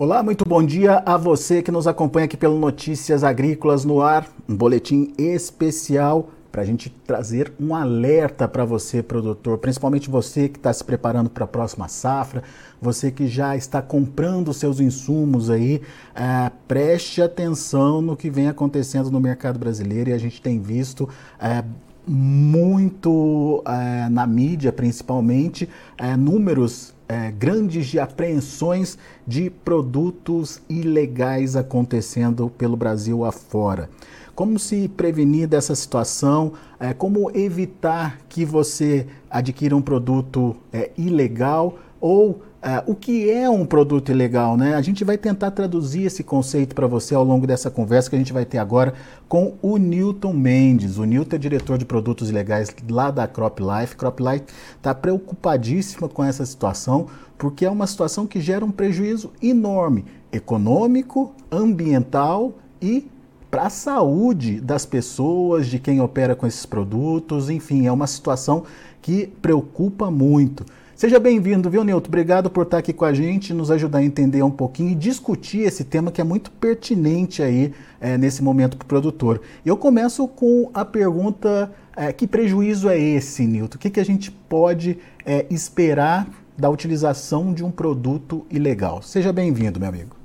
Olá, muito bom dia a você que nos acompanha aqui pelo Notícias Agrícolas no Ar, um boletim especial para a gente trazer um alerta para você, produtor, principalmente você que está se preparando para a próxima safra, você que já está comprando seus insumos aí, é, preste atenção no que vem acontecendo no mercado brasileiro e a gente tem visto é, muito é, na mídia, principalmente, números é, grandes de apreensões de produtos ilegais acontecendo pelo Brasil afora. Como se prevenir dessa situação? É, como evitar que você adquira um produto é, ilegal ou Uh, o que é um produto ilegal, né? A gente vai tentar traduzir esse conceito para você ao longo dessa conversa que a gente vai ter agora com o Newton Mendes. O Newton é diretor de produtos ilegais lá da Crop Life. Crop Life está preocupadíssima com essa situação porque é uma situação que gera um prejuízo enorme econômico, ambiental e para a saúde das pessoas, de quem opera com esses produtos, enfim, é uma situação que preocupa muito. Seja bem-vindo, viu, Nilton? Obrigado por estar aqui com a gente, nos ajudar a entender um pouquinho e discutir esse tema que é muito pertinente aí é, nesse momento para o produtor. Eu começo com a pergunta: é, que prejuízo é esse, Nilton? O que, que a gente pode é, esperar da utilização de um produto ilegal? Seja bem-vindo, meu amigo.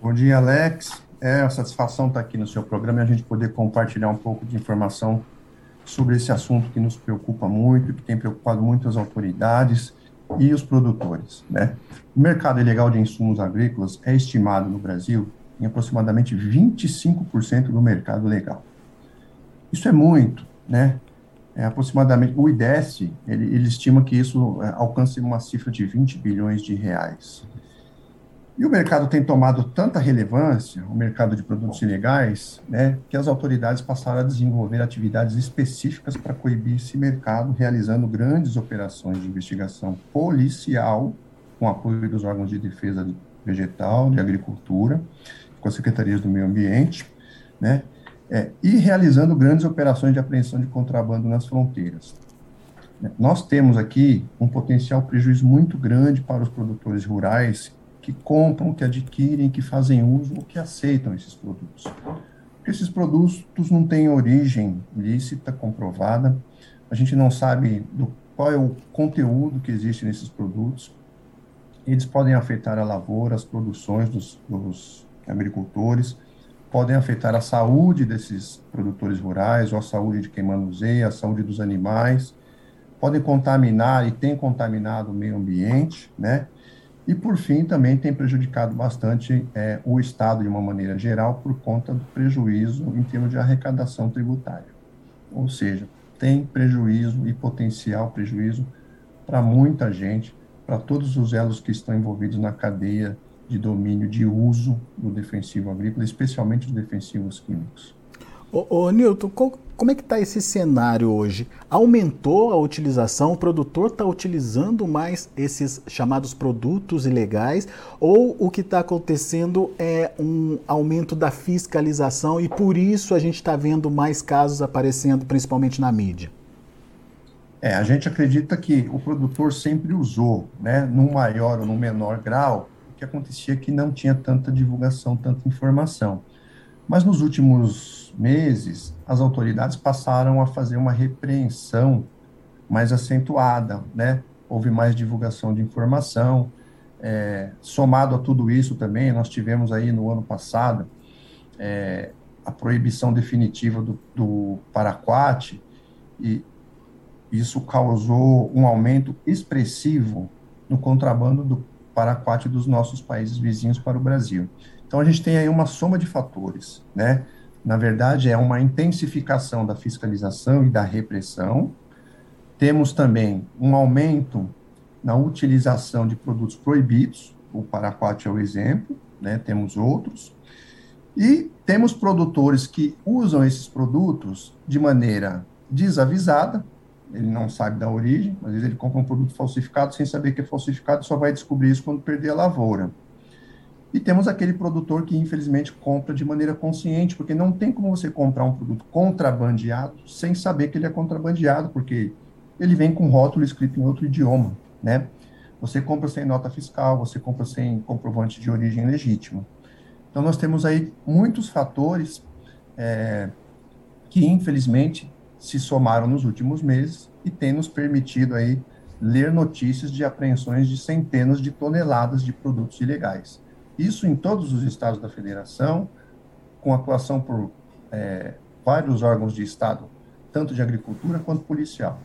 Bom dia, Alex. É uma satisfação estar aqui no seu programa e a gente poder compartilhar um pouco de informação sobre esse assunto que nos preocupa muito, que tem preocupado muito as autoridades e os produtores. Né? O mercado ilegal de insumos agrícolas é estimado no Brasil em aproximadamente 25% do mercado legal. Isso é muito, né? É aproximadamente, o IDES, ele, ele estima que isso é, alcance uma cifra de 20 bilhões de reais. E o mercado tem tomado tanta relevância, o mercado de produtos ilegais, né, que as autoridades passaram a desenvolver atividades específicas para coibir esse mercado, realizando grandes operações de investigação policial, com apoio dos órgãos de defesa vegetal, de agricultura, com as secretarias do meio ambiente, né, é, e realizando grandes operações de apreensão de contrabando nas fronteiras. Nós temos aqui um potencial prejuízo muito grande para os produtores rurais que compram, que adquirem, que fazem uso ou que aceitam esses produtos. Porque esses produtos não têm origem lícita, comprovada, a gente não sabe do, qual é o conteúdo que existe nesses produtos, eles podem afetar a lavoura, as produções dos, dos agricultores, podem afetar a saúde desses produtores rurais, ou a saúde de quem manuseia, a saúde dos animais, podem contaminar e têm contaminado o meio ambiente, né? E, por fim, também tem prejudicado bastante é, o Estado, de uma maneira geral, por conta do prejuízo em termos de arrecadação tributária. Ou seja, tem prejuízo e potencial prejuízo para muita gente, para todos os elos que estão envolvidos na cadeia de domínio de uso do defensivo agrícola, especialmente os defensivos químicos. Ô, ô Nilton, como é que está esse cenário hoje? Aumentou a utilização? O produtor está utilizando mais esses chamados produtos ilegais? Ou o que está acontecendo é um aumento da fiscalização e por isso a gente está vendo mais casos aparecendo, principalmente na mídia? É, a gente acredita que o produtor sempre usou, né, num maior ou num menor grau, o que acontecia é que não tinha tanta divulgação, tanta informação. Mas nos últimos meses, as autoridades passaram a fazer uma repreensão mais acentuada, né? Houve mais divulgação de informação. É, somado a tudo isso também, nós tivemos aí no ano passado é, a proibição definitiva do, do paraquat, e isso causou um aumento expressivo no contrabando do paraquat dos nossos países vizinhos para o Brasil. Então a gente tem aí uma soma de fatores, né? na verdade, é uma intensificação da fiscalização e da repressão. Temos também um aumento na utilização de produtos proibidos, o paraquat é o exemplo, né? temos outros. E temos produtores que usam esses produtos de maneira desavisada, ele não sabe da origem, às vezes ele compra um produto falsificado sem saber que é falsificado, só vai descobrir isso quando perder a lavoura. E temos aquele produtor que, infelizmente, compra de maneira consciente, porque não tem como você comprar um produto contrabandeado sem saber que ele é contrabandeado, porque ele vem com rótulo escrito em outro idioma, né? você compra sem nota fiscal, você compra sem comprovante de origem legítima. Então, nós temos aí muitos fatores é, que, infelizmente, se somaram nos últimos meses e têm nos permitido aí ler notícias de apreensões de centenas de toneladas de produtos ilegais. Isso em todos os estados da federação, com atuação por é, vários órgãos de Estado, tanto de agricultura quanto policial.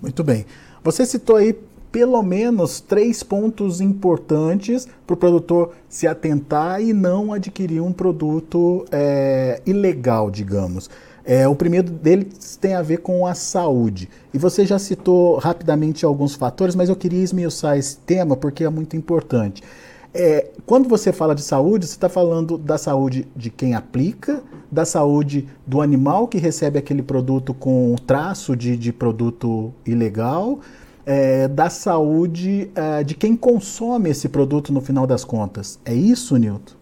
Muito bem. Você citou aí pelo menos três pontos importantes para o produtor se atentar e não adquirir um produto é, ilegal, digamos. É, o primeiro deles tem a ver com a saúde. E você já citou rapidamente alguns fatores, mas eu queria esmiuçar esse tema porque é muito importante. É, quando você fala de saúde, você está falando da saúde de quem aplica, da saúde do animal que recebe aquele produto com traço de, de produto ilegal, é, da saúde é, de quem consome esse produto no final das contas. É isso, Nilton?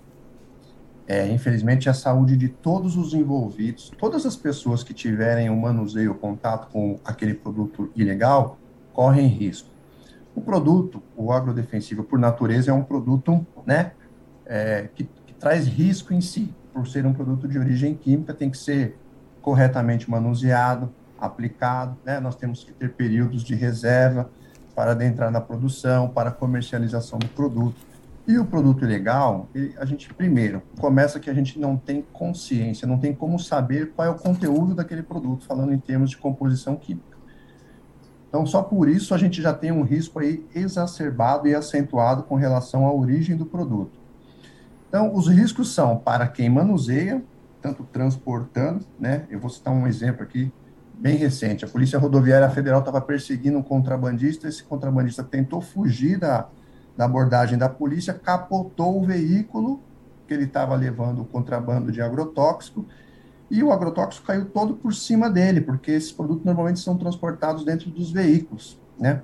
É, infelizmente, a saúde de todos os envolvidos, todas as pessoas que tiverem o manuseio, o contato com aquele produto ilegal, correm risco. O produto, o agrodefensivo, por natureza, é um produto né, é, que, que traz risco em si. Por ser um produto de origem química, tem que ser corretamente manuseado, aplicado. Né? Nós temos que ter períodos de reserva para adentrar na produção, para comercialização do produto. E o produto ilegal, a gente, primeiro, começa que a gente não tem consciência, não tem como saber qual é o conteúdo daquele produto, falando em termos de composição química. Então, só por isso a gente já tem um risco aí exacerbado e acentuado com relação à origem do produto. Então, os riscos são para quem manuseia, tanto transportando, né? Eu vou citar um exemplo aqui bem recente. A Polícia Rodoviária Federal estava perseguindo um contrabandista, esse contrabandista tentou fugir da, da abordagem da polícia, capotou o veículo que ele estava levando o contrabando de agrotóxico e o agrotóxico caiu todo por cima dele, porque esses produtos normalmente são transportados dentro dos veículos, né?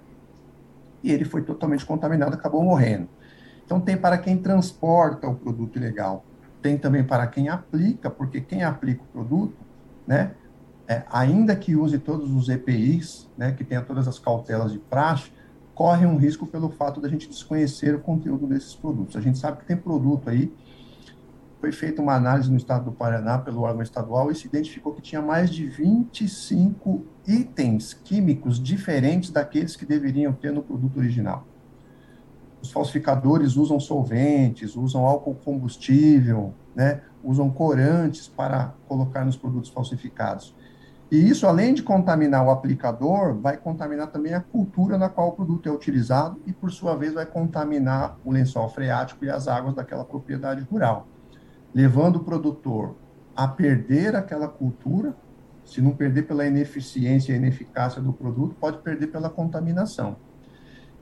E ele foi totalmente contaminado, acabou morrendo. Então tem para quem transporta o produto ilegal, tem também para quem aplica, porque quem aplica o produto, né, é, ainda que use todos os EPIs, né, que tenha todas as cautelas de praxe, corre um risco pelo fato da gente desconhecer o conteúdo desses produtos. A gente sabe que tem produto aí foi feita uma análise no estado do Paraná pelo órgão estadual e se identificou que tinha mais de 25 itens químicos diferentes daqueles que deveriam ter no produto original. Os falsificadores usam solventes, usam álcool combustível, né, usam corantes para colocar nos produtos falsificados. E isso, além de contaminar o aplicador, vai contaminar também a cultura na qual o produto é utilizado e, por sua vez, vai contaminar o lençol freático e as águas daquela propriedade rural levando o produtor a perder aquela cultura, se não perder pela ineficiência e ineficácia do produto, pode perder pela contaminação.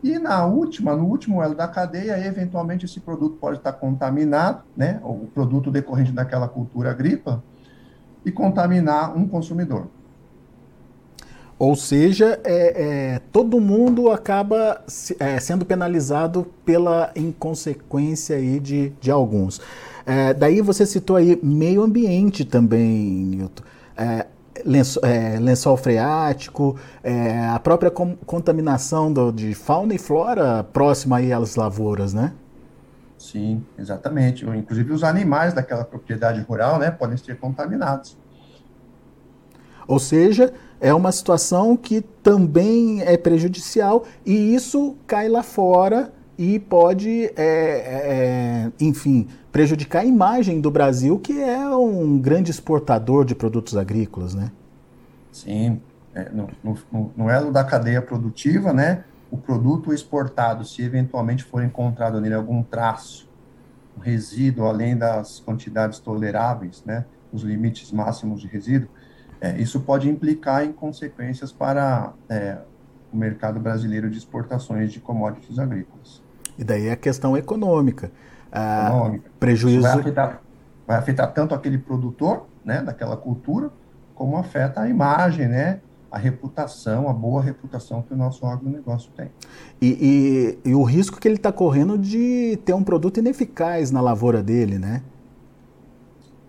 E na última, no último elo da cadeia, eventualmente esse produto pode estar contaminado, né, o produto decorrente daquela cultura agrícola, e contaminar um consumidor. Ou seja, é, é, todo mundo acaba é, sendo penalizado pela inconsequência aí de, de alguns. É, daí você citou aí meio ambiente também, Nilton. É, lençol, é, lençol freático, é, a própria contaminação do, de fauna e flora próxima aí às lavouras, né? Sim, exatamente. Inclusive os animais daquela propriedade rural, né, podem ser contaminados. Ou seja, é uma situação que também é prejudicial e isso cai lá fora e pode, é, é, enfim, prejudicar a imagem do Brasil, que é um grande exportador de produtos agrícolas, né? Sim, é, no, no, no, elo da cadeia produtiva, né, o produto exportado, se eventualmente for encontrado nele algum traço, um resíduo além das quantidades toleráveis, né, os limites máximos de resíduo, é, isso pode implicar em consequências para é, o mercado brasileiro de exportações de commodities agrícolas. E daí a questão econômica. Ah, econômica. Prejuízo. Vai afetar, vai afetar tanto aquele produtor, né, daquela cultura, como afeta a imagem, né, a reputação, a boa reputação que o nosso agronegócio tem. E, e, e o risco que ele está correndo de ter um produto ineficaz na lavoura dele, né?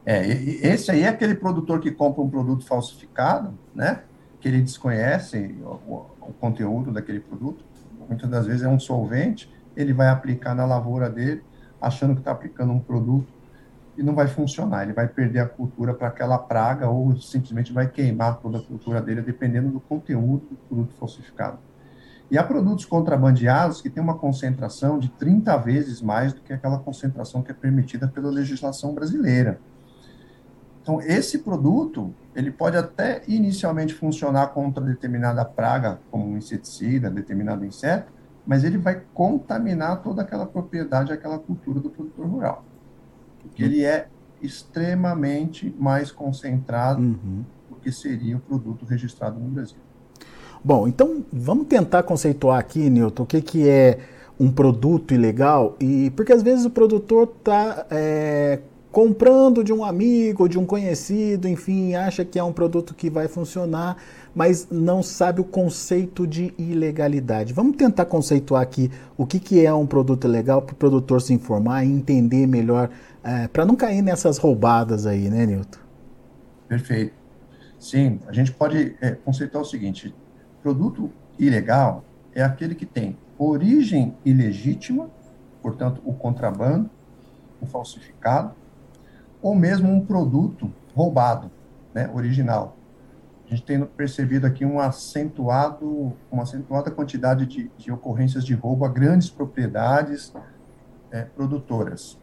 É, esse aí é aquele produtor que compra um produto falsificado, né? Que ele desconhece o, o conteúdo daquele produto muitas das vezes é um solvente, ele vai aplicar na lavoura dele, achando que está aplicando um produto e não vai funcionar, ele vai perder a cultura para aquela praga ou simplesmente vai queimar toda a cultura dele, dependendo do conteúdo do produto falsificado. E há produtos contrabandeados que têm uma concentração de 30 vezes mais do que aquela concentração que é permitida pela legislação brasileira. Então, esse produto, ele pode até inicialmente funcionar contra determinada praga, como um inseticida, determinado inseto, mas ele vai contaminar toda aquela propriedade, aquela cultura do produtor rural. Porque ele é extremamente mais concentrado uhum. do que seria o produto registrado no Brasil. Bom, então vamos tentar conceituar aqui, Newton, o que, que é um produto ilegal e porque às vezes o produtor está é, comprando de um amigo, de um conhecido, enfim, acha que é um produto que vai funcionar, mas não sabe o conceito de ilegalidade. Vamos tentar conceituar aqui o que, que é um produto ilegal para o produtor se informar e entender melhor, é, para não cair nessas roubadas aí, né, Newton? Perfeito. Sim, a gente pode é, conceituar o seguinte: Produto ilegal é aquele que tem origem ilegítima, portanto, o contrabando, o falsificado, ou mesmo um produto roubado, né, original. A gente tem percebido aqui um acentuado, uma acentuada quantidade de, de ocorrências de roubo a grandes propriedades é, produtoras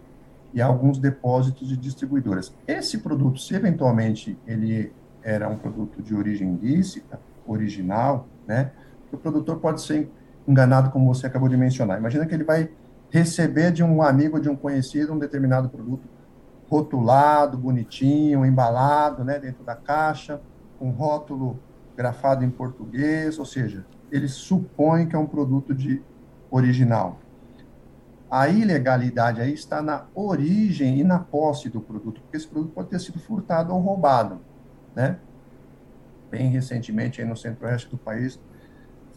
e alguns depósitos de distribuidoras. Esse produto, se eventualmente ele era um produto de origem ilícita, original, né? O produtor pode ser enganado, como você acabou de mencionar. Imagina que ele vai receber de um amigo, de um conhecido, um determinado produto rotulado, bonitinho, embalado, né, dentro da caixa, com rótulo grafado em português, ou seja, ele supõe que é um produto de original. A ilegalidade aí está na origem e na posse do produto, porque esse produto pode ter sido furtado ou roubado, né? bem recentemente, aí no centro-oeste do país,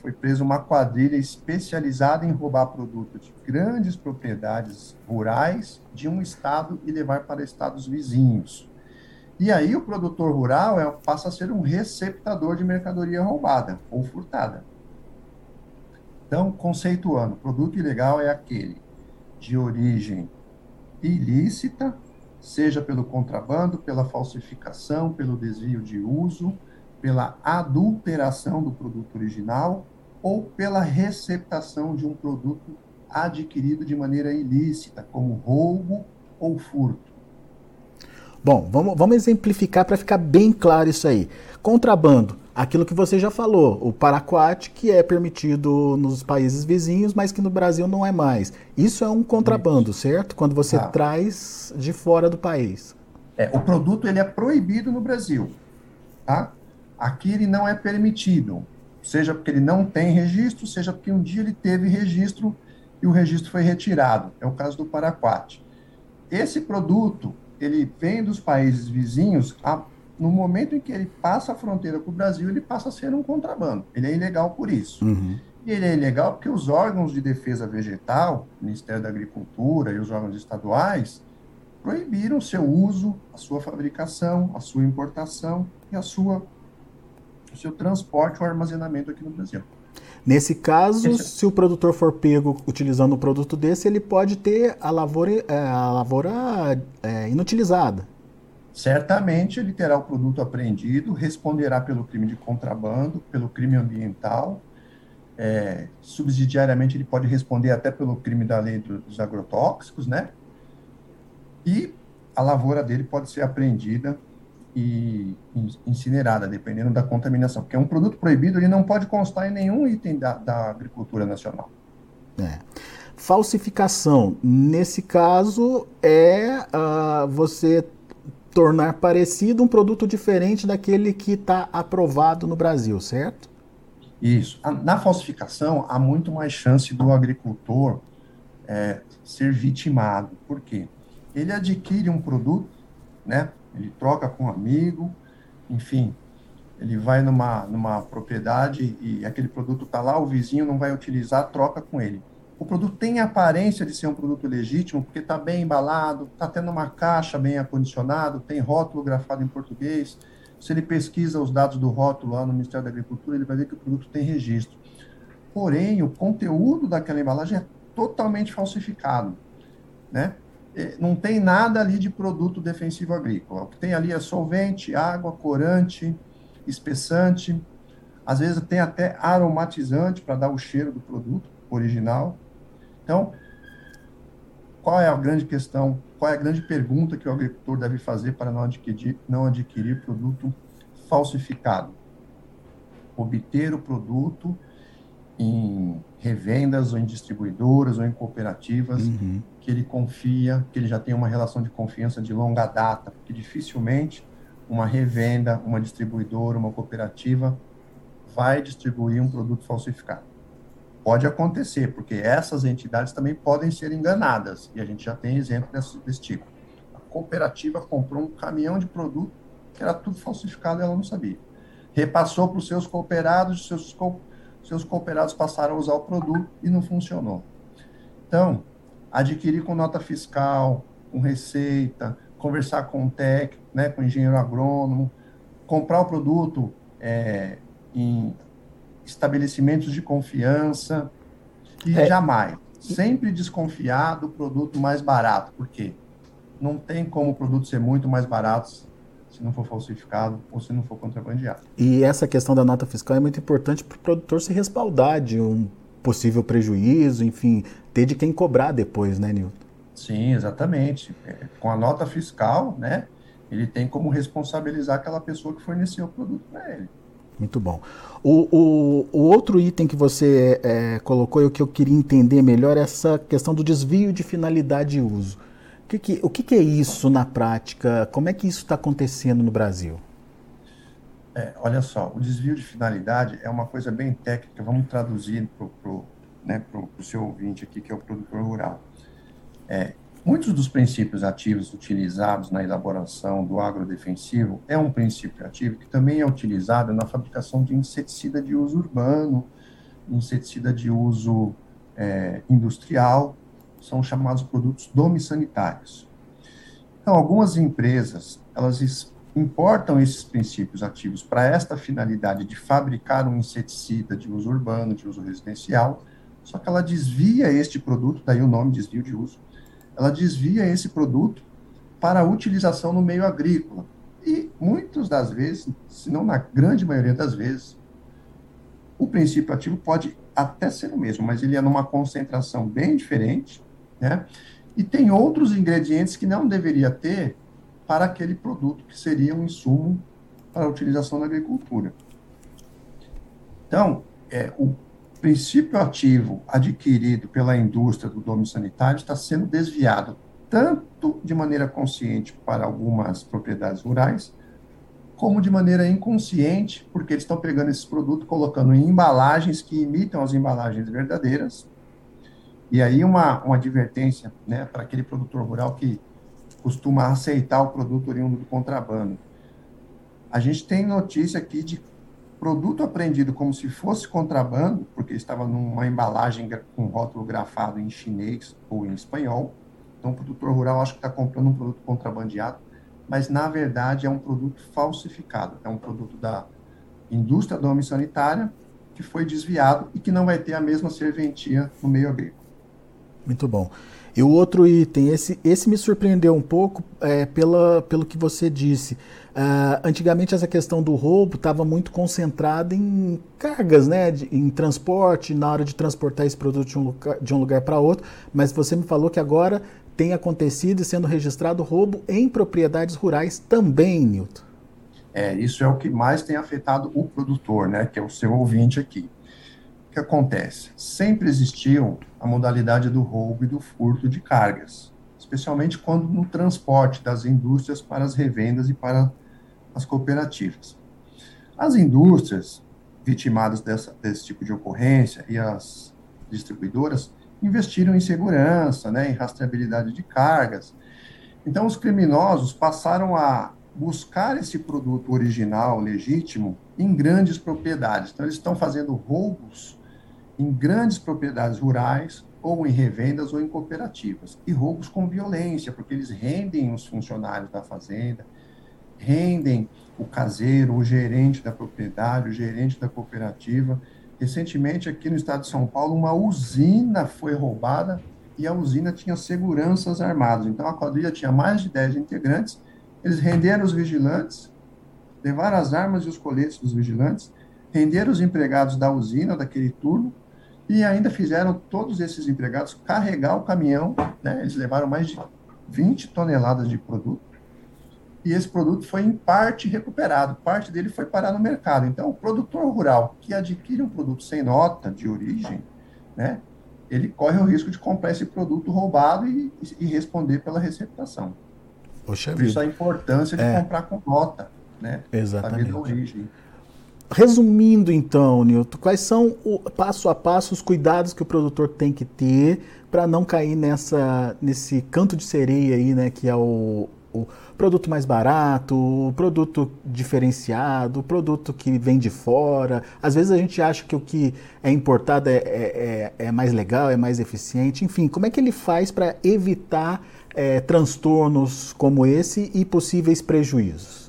foi presa uma quadrilha especializada em roubar produtos de grandes propriedades rurais de um estado e levar para estados vizinhos. E aí o produtor rural é, passa a ser um receptador de mercadoria roubada ou furtada. Então, conceituando, produto ilegal é aquele de origem ilícita, seja pelo contrabando, pela falsificação, pelo desvio de uso, pela adulteração do produto original ou pela receptação de um produto adquirido de maneira ilícita, como roubo ou furto. Bom, vamos, vamos exemplificar para ficar bem claro isso aí. Contrabando, aquilo que você já falou, o paraquat, que é permitido nos países vizinhos, mas que no Brasil não é mais. Isso é um contrabando, certo? Quando você ah. traz de fora do país. É, o produto ele é proibido no Brasil, tá? Aqui ele não é permitido, seja porque ele não tem registro, seja porque um dia ele teve registro e o registro foi retirado. É o caso do Paraquat. Esse produto, ele vem dos países vizinhos, a, no momento em que ele passa a fronteira para o Brasil, ele passa a ser um contrabando. Ele é ilegal por isso. Uhum. E ele é ilegal porque os órgãos de defesa vegetal, o Ministério da Agricultura e os órgãos estaduais, proibiram o seu uso, a sua fabricação, a sua importação e a sua o seu transporte ou armazenamento aqui no Brasil. Nesse caso, Esse... se o produtor for pego utilizando um produto desse, ele pode ter a lavoura, é, a lavoura é, inutilizada. Certamente ele terá o produto apreendido, responderá pelo crime de contrabando, pelo crime ambiental, é, subsidiariamente ele pode responder até pelo crime da lei dos agrotóxicos, né? E a lavoura dele pode ser apreendida e incinerada, dependendo da contaminação. Porque é um produto proibido, ele não pode constar em nenhum item da, da agricultura nacional. É. Falsificação, nesse caso, é uh, você tornar parecido um produto diferente daquele que está aprovado no Brasil, certo? Isso. Na falsificação, há muito mais chance do agricultor é, ser vitimado. Por quê? Ele adquire um produto, né, ele troca com um amigo, enfim, ele vai numa, numa propriedade e aquele produto está lá, o vizinho não vai utilizar, troca com ele. O produto tem a aparência de ser um produto legítimo, porque está bem embalado, está tendo uma caixa bem acondicionado, tem rótulo grafado em português. Se ele pesquisa os dados do rótulo lá no Ministério da Agricultura, ele vai ver que o produto tem registro. porém o conteúdo daquela embalagem é totalmente falsificado, né? É, não tem nada ali de produto defensivo agrícola. O que tem ali é solvente, água, corante, espessante, às vezes tem até aromatizante para dar o cheiro do produto original. Então, qual é a grande questão? Qual é a grande pergunta que o agricultor deve fazer para não adquirir, não adquirir produto falsificado? Obter o produto em revendas ou em distribuidoras ou em cooperativas uhum. Que ele confia, que ele já tem uma relação de confiança de longa data, porque dificilmente uma revenda, uma distribuidora, uma cooperativa vai distribuir um produto falsificado. Pode acontecer, porque essas entidades também podem ser enganadas, e a gente já tem exemplo desse, desse tipo. A cooperativa comprou um caminhão de produto que era tudo falsificado ela não sabia. Repassou para os seus cooperados, seus seus cooperados passaram a usar o produto e não funcionou. Então, adquirir com nota fiscal, com receita, conversar com o técnico, né, com o engenheiro agrônomo, comprar o produto é, em estabelecimentos de confiança e é. jamais, sempre desconfiar do produto mais barato, porque não tem como o produto ser muito mais barato se não for falsificado ou se não for contrabandeado. E essa questão da nota fiscal é muito importante para o produtor se respaldar de um possível prejuízo, enfim, ter de quem cobrar depois, né, Nilton? Sim, exatamente. É, com a nota fiscal, né, ele tem como responsabilizar aquela pessoa que forneceu o produto para ele. Muito bom. O, o, o, outro item que você é, colocou e o que eu queria entender melhor é essa questão do desvio de finalidade de uso que que, o que, que, é isso na prática? Como é que isso está acontecendo no Brasil? É, olha só, o desvio de finalidade é uma coisa bem técnica, vamos traduzir para o né, seu ouvinte aqui, que é o produtor rural. É, muitos dos princípios ativos utilizados na elaboração do agrodefensivo é um princípio ativo que também é utilizado na fabricação de inseticida de uso urbano, inseticida de uso é, industrial, são chamados produtos domissanitários. Então, algumas empresas, elas importam esses princípios ativos para esta finalidade de fabricar um inseticida de uso urbano, de uso residencial, só que ela desvia este produto, daí o nome desvio de uso, ela desvia esse produto para utilização no meio agrícola. E muitas das vezes, se não na grande maioria das vezes, o princípio ativo pode até ser o mesmo, mas ele é numa concentração bem diferente, né? E tem outros ingredientes que não deveria ter para aquele produto que seria um insumo para a utilização na agricultura. Então, é, o princípio ativo adquirido pela indústria do domínio sanitário está sendo desviado tanto de maneira consciente para algumas propriedades rurais, como de maneira inconsciente, porque eles estão pegando esses produtos, colocando em embalagens que imitam as embalagens verdadeiras, e aí uma, uma advertência né, para aquele produtor rural que costuma aceitar o produto oriundo do contrabando. A gente tem notícia aqui de produto apreendido como se fosse contrabando, porque estava numa embalagem com rótulo grafado em chinês ou em espanhol. Então, o produtor rural acho que está comprando um produto contrabandeado, mas na verdade é um produto falsificado. É um produto da indústria do sanitária que foi desviado e que não vai ter a mesma serventia no meio agrícola. Muito bom. E o outro item, esse, esse me surpreendeu um pouco é, pela, pelo que você disse. Uh, antigamente essa questão do roubo estava muito concentrada em cargas, né, de, em transporte, na hora de transportar esse produto de um lugar, de um lugar para outro, mas você me falou que agora tem acontecido e sendo registrado roubo em propriedades rurais também, Nilton. É, isso é o que mais tem afetado o produtor, né, que é o seu ouvinte aqui que acontece? Sempre existiu a modalidade do roubo e do furto de cargas, especialmente quando no transporte das indústrias para as revendas e para as cooperativas. As indústrias vitimadas dessa, desse tipo de ocorrência e as distribuidoras investiram em segurança, né, em rastreabilidade de cargas. Então, os criminosos passaram a buscar esse produto original, legítimo, em grandes propriedades. Então, eles estão fazendo roubos em grandes propriedades rurais, ou em revendas ou em cooperativas. E roubos com violência, porque eles rendem os funcionários da fazenda, rendem o caseiro, o gerente da propriedade, o gerente da cooperativa, recentemente aqui no estado de São Paulo, uma usina foi roubada e a usina tinha seguranças armados. Então a quadrilha tinha mais de 10 integrantes, eles renderam os vigilantes, levaram as armas e os coletes dos vigilantes, renderam os empregados da usina, daquele turno, e ainda fizeram todos esses empregados carregar o caminhão, né? eles levaram mais de 20 toneladas de produto, e esse produto foi em parte recuperado, parte dele foi parar no mercado. Então, o produtor rural que adquire um produto sem nota de origem, né, ele corre o risco de comprar esse produto roubado e, e responder pela receptação. Poxa Por isso a importância de é. comprar com nota, né? Exatamente. Da origem. Resumindo, então, Nilton, quais são o passo a passo os cuidados que o produtor tem que ter para não cair nessa nesse canto de sereia aí, né, que é o, o produto mais barato, o produto diferenciado, o produto que vem de fora. Às vezes a gente acha que o que é importado é, é, é, é mais legal, é mais eficiente. Enfim, como é que ele faz para evitar é, transtornos como esse e possíveis prejuízos?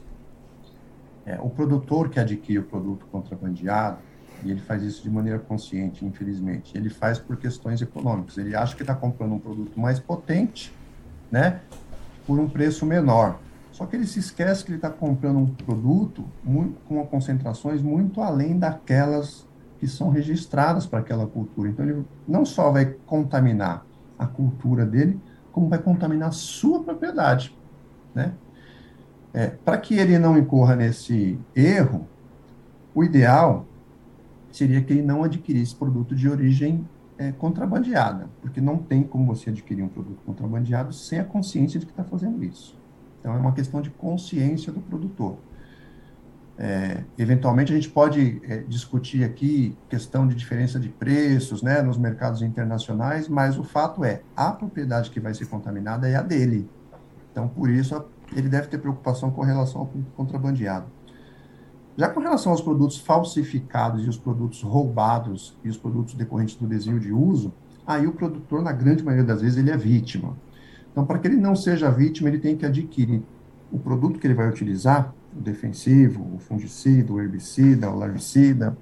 É, o produtor que adquire o produto contrabandeado, e ele faz isso de maneira consciente, infelizmente, ele faz por questões econômicas. Ele acha que está comprando um produto mais potente, né? por um preço menor. Só que ele se esquece que ele está comprando um produto muito, com concentrações muito além daquelas que são registradas para aquela cultura. Então, ele não só vai contaminar a cultura dele, como vai contaminar a sua propriedade. Né? É, para que ele não incorra nesse erro, o ideal seria que ele não adquirisse produto de origem é, contrabandeada, porque não tem como você adquirir um produto contrabandeado sem a consciência de que está fazendo isso. Então, é uma questão de consciência do produtor. É, eventualmente, a gente pode é, discutir aqui questão de diferença de preços né, nos mercados internacionais, mas o fato é, a propriedade que vai ser contaminada é a dele. Então, por isso, ele deve ter preocupação com relação ao contrabandeado. Já com relação aos produtos falsificados e os produtos roubados e os produtos decorrentes do desvio de uso, aí o produtor, na grande maioria das vezes, ele é vítima. Então, para que ele não seja vítima, ele tem que adquirir o produto que ele vai utilizar, o defensivo, o fungicida, o herbicida, o larvicida,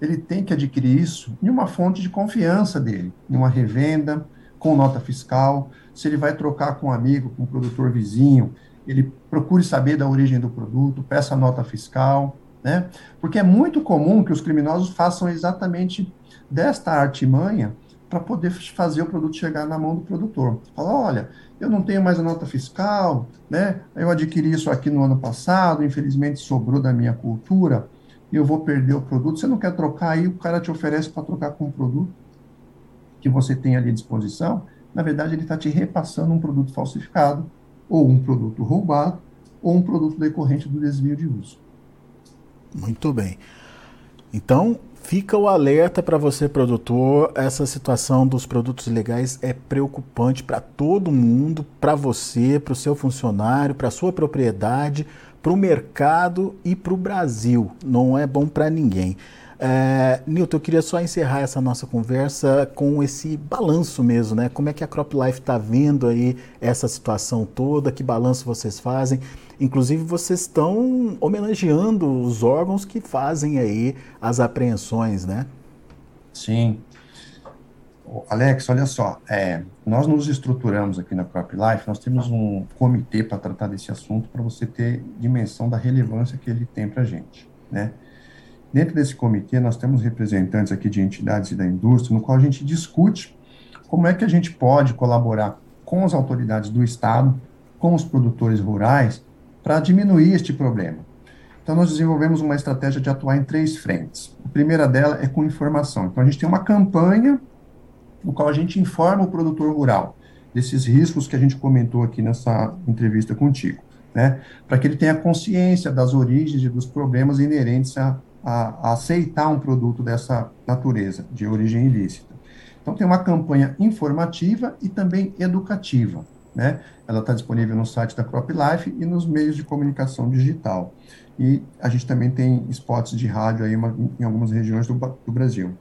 ele tem que adquirir isso em uma fonte de confiança dele, em uma revenda, com nota fiscal. Se ele vai trocar com um amigo, com um produtor vizinho, ele procure saber da origem do produto, peça nota fiscal, né? Porque é muito comum que os criminosos façam exatamente desta artimanha para poder fazer o produto chegar na mão do produtor. Fala, olha, eu não tenho mais a nota fiscal, né? Eu adquiri isso aqui no ano passado, infelizmente sobrou da minha cultura, e eu vou perder o produto. Você não quer trocar aí, o cara te oferece para trocar com um produto que você tem ali à disposição. Na verdade, ele está te repassando um produto falsificado, ou um produto roubado, ou um produto decorrente do desvio de uso. Muito bem. Então, Fica o alerta para você, produtor. Essa situação dos produtos ilegais é preocupante para todo mundo, para você, para o seu funcionário, para a sua propriedade, para o mercado e para o Brasil. Não é bom para ninguém. É, Nilton, eu queria só encerrar essa nossa conversa com esse balanço mesmo, né? Como é que a Crop Life está vendo aí essa situação toda? Que balanço vocês fazem? Inclusive, vocês estão homenageando os órgãos que fazem aí as apreensões, né? Sim. Alex, olha só, é, nós nos estruturamos aqui na Crop Life, nós temos um comitê para tratar desse assunto, para você ter dimensão da relevância que ele tem para a gente, né? Dentro desse comitê, nós temos representantes aqui de entidades e da indústria, no qual a gente discute como é que a gente pode colaborar com as autoridades do Estado, com os produtores rurais, para diminuir este problema. Então, nós desenvolvemos uma estratégia de atuar em três frentes. A primeira dela é com informação. Então, a gente tem uma campanha no qual a gente informa o produtor rural desses riscos que a gente comentou aqui nessa entrevista contigo, né? Para que ele tenha consciência das origens e dos problemas inerentes a, a, a aceitar um produto dessa natureza, de origem ilícita. Então, tem uma campanha informativa e também educativa. Né? Ela está disponível no site da Crop Life e nos meios de comunicação digital. E a gente também tem spots de rádio aí uma, em algumas regiões do, do, Brasil.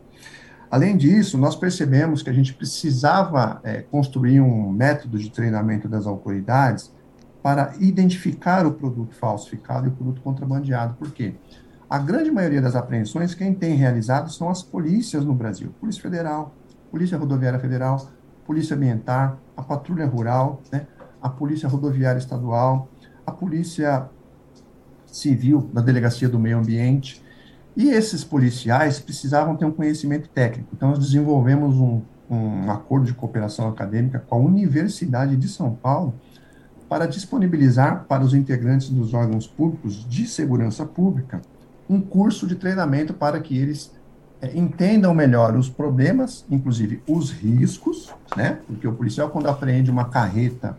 Além disso, nós percebemos que a gente precisava é, construir um método de treinamento das autoridades para identificar o produto falsificado e o produto contrabandeado. Por quê? A grande maioria das apreensões, quem tem realizado são as polícias no Brasil. Polícia Federal, Polícia Rodoviária Federal, Polícia Ambiental, a Patrulha Rural, né, a Polícia Rodoviária Estadual, a Polícia Civil da Delegacia do Meio Ambiente. E esses policiais precisavam ter um conhecimento técnico. Então, nós desenvolvemos um, um acordo de cooperação acadêmica com a Universidade de São Paulo para disponibilizar para os integrantes dos órgãos públicos de segurança pública um curso de treinamento para que eles é, entendam melhor os problemas, inclusive os riscos, né? Porque o policial, quando apreende uma carreta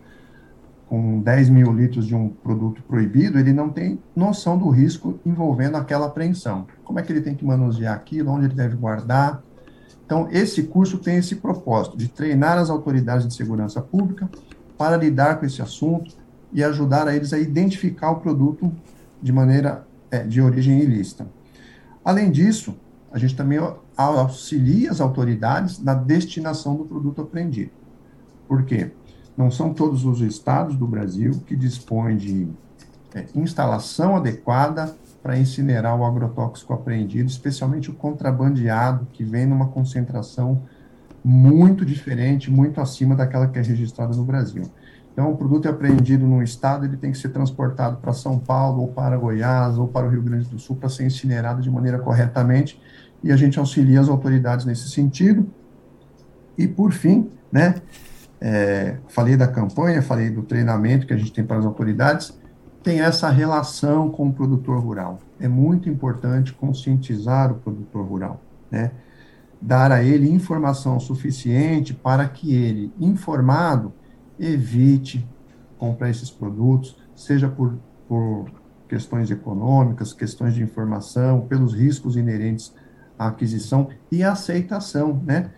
com 10 mil litros de um produto proibido, ele não tem noção do risco envolvendo aquela apreensão. Como é que ele tem que manusear aquilo, onde ele deve guardar. Então, esse curso tem esse propósito de treinar as autoridades de segurança pública para lidar com esse assunto e ajudar a eles a identificar o produto de maneira é, de origem ilícita. Além disso, a gente também auxilia as autoridades na destinação do produto apreendido. Por quê? Não são todos os estados do Brasil que dispõem de é, instalação adequada para incinerar o agrotóxico apreendido, especialmente o contrabandeado, que vem numa concentração muito diferente, muito acima daquela que é registrada no Brasil. Então, o produto é apreendido num estado, ele tem que ser transportado para São Paulo, ou para Goiás, ou para o Rio Grande do Sul, para ser incinerado de maneira corretamente, e a gente auxilia as autoridades nesse sentido. E, por fim, né, é, falei da campanha, falei do treinamento que a gente tem para as autoridades, tem essa relação com o produtor rural. É muito importante conscientizar o produtor rural, né? dar a ele informação suficiente para que ele, informado, evite comprar esses produtos, seja por, por questões econômicas, questões de informação, pelos riscos inerentes à aquisição e à aceitação, né?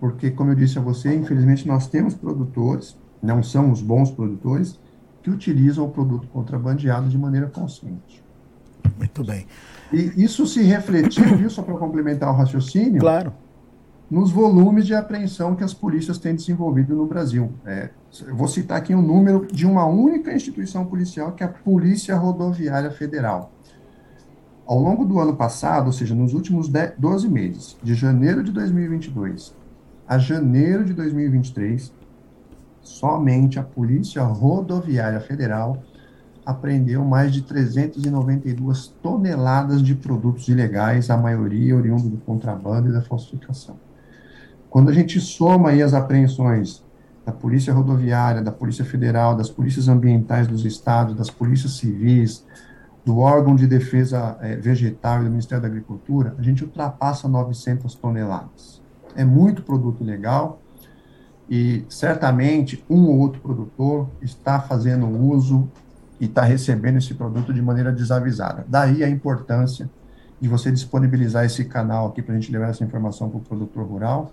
porque, como eu disse a você, infelizmente nós temos produtores, não são os bons produtores, que utilizam o produto contrabandeado de maneira consciente. Muito bem. E isso se refletiu, viu, só para complementar o raciocínio? Claro. Nos volumes de apreensão que as polícias têm desenvolvido no Brasil. É, eu vou citar aqui um número de uma única instituição policial, que é a Polícia Rodoviária Federal. Ao longo do ano passado, ou seja, nos últimos 10, 12 meses, de janeiro de 2022 a janeiro de 2023, somente a Polícia Rodoviária Federal apreendeu mais de 392 toneladas de produtos ilegais, a maioria oriundo do contrabando e da falsificação. Quando a gente soma aí as apreensões da Polícia Rodoviária, da Polícia Federal, das polícias ambientais dos estados, das polícias civis, do órgão de defesa é, vegetal e do Ministério da Agricultura, a gente ultrapassa 900 toneladas é muito produto legal e certamente um ou outro produtor está fazendo uso e está recebendo esse produto de maneira desavisada. Daí a importância de você disponibilizar esse canal aqui para a gente levar essa informação para o produtor rural.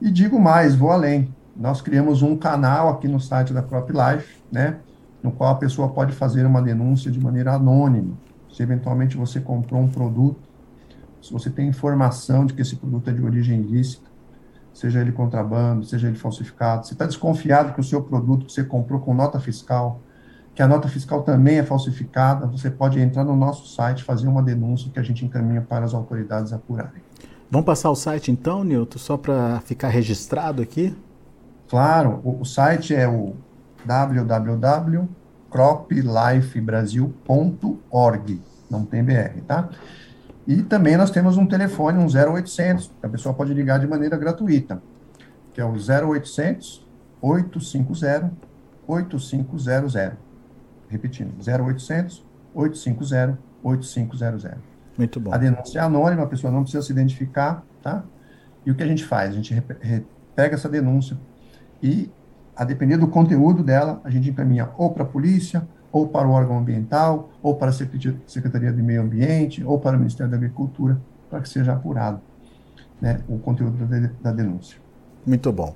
E digo mais, vou além. Nós criamos um canal aqui no site da Crop Life, né, no qual a pessoa pode fazer uma denúncia de maneira anônima. Se eventualmente você comprou um produto se você tem informação de que esse produto é de origem ilícita, seja ele contrabando, seja ele falsificado, você está desconfiado que o seu produto que você comprou com nota fiscal, que a nota fiscal também é falsificada, você pode entrar no nosso site, fazer uma denúncia que a gente encaminha para as autoridades apurarem. Vamos passar o site então, Nilton, só para ficar registrado aqui? Claro, o, o site é o www.croplifebrasil.org, não tem BR, tá? E também nós temos um telefone, um 0800, que a pessoa pode ligar de maneira gratuita, que é o 0800 850 8500. Repetindo, 0800 850 8500. Muito bom. A denúncia é anônima, a pessoa não precisa se identificar, tá? E o que a gente faz? A gente pega essa denúncia e, a depender do conteúdo dela, a gente encaminha ou para a polícia, ou para o órgão ambiental, ou para a Secretaria de Meio Ambiente, ou para o Ministério da Agricultura, para que seja apurado né, o conteúdo da, denúncia. Muito bom.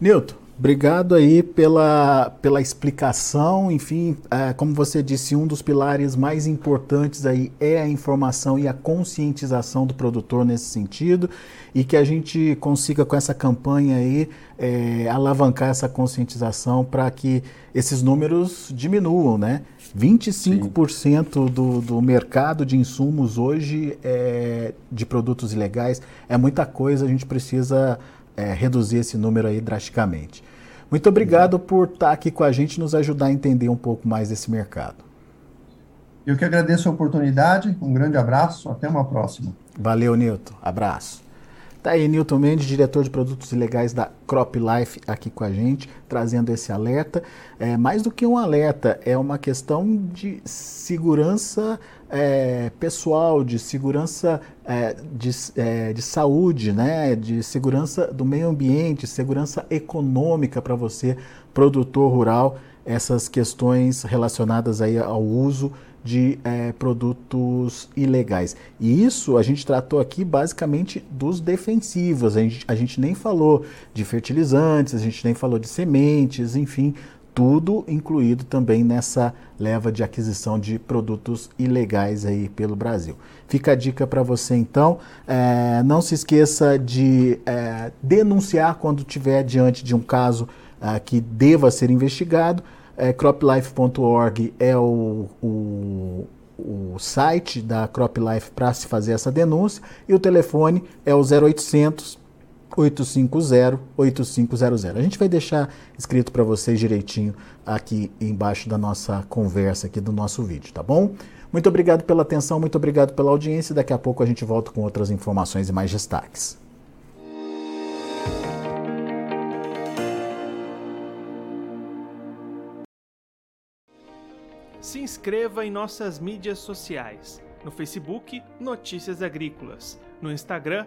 Nilton, Obrigado aí pela, pela explicação. Enfim, é, como você disse, um dos pilares mais importantes aí é a informação e a conscientização do produtor nesse sentido e que a gente consiga com essa campanha aí é, alavancar essa conscientização para que esses números diminuam, né? 25% do, do mercado de insumos hoje é de produtos ilegais. É muita coisa, a gente precisa é, reduzir esse número aí drasticamente. Muito obrigado por estar aqui com a gente e nos ajudar a entender um pouco mais desse mercado. Eu que agradeço a oportunidade, um grande abraço, até uma próxima. Valeu, Nilton. Abraço. Tá aí Newton Mendes, diretor de produtos ilegais da Crop Life, aqui com a gente, trazendo esse alerta. É, mais do que um alerta, é uma questão de segurança é, pessoal, de segurança é, de, é, de saúde, né? de segurança do meio ambiente, segurança econômica para você, produtor rural, essas questões relacionadas aí ao uso de é, produtos ilegais. E isso a gente tratou aqui basicamente dos defensivos. A gente, a gente nem falou de fertilizantes, a gente nem falou de sementes, enfim, tudo incluído também nessa leva de aquisição de produtos ilegais aí pelo Brasil. Fica a dica para você então. É, não se esqueça de é, denunciar quando estiver diante de um caso é, que deva ser investigado é, croplife.org é o, o, o, site da CropLife para se fazer essa denúncia e o telefone é o 0800 850 8500. A gente vai deixar escrito para vocês direitinho aqui embaixo da nossa conversa aqui do nosso vídeo, tá bom? Muito obrigado pela atenção, muito obrigado pela audiência. Daqui a pouco a gente volta com outras informações e mais destaques. se inscreva em nossas mídias sociais. No Facebook, Notícias Agrícolas. No Instagram,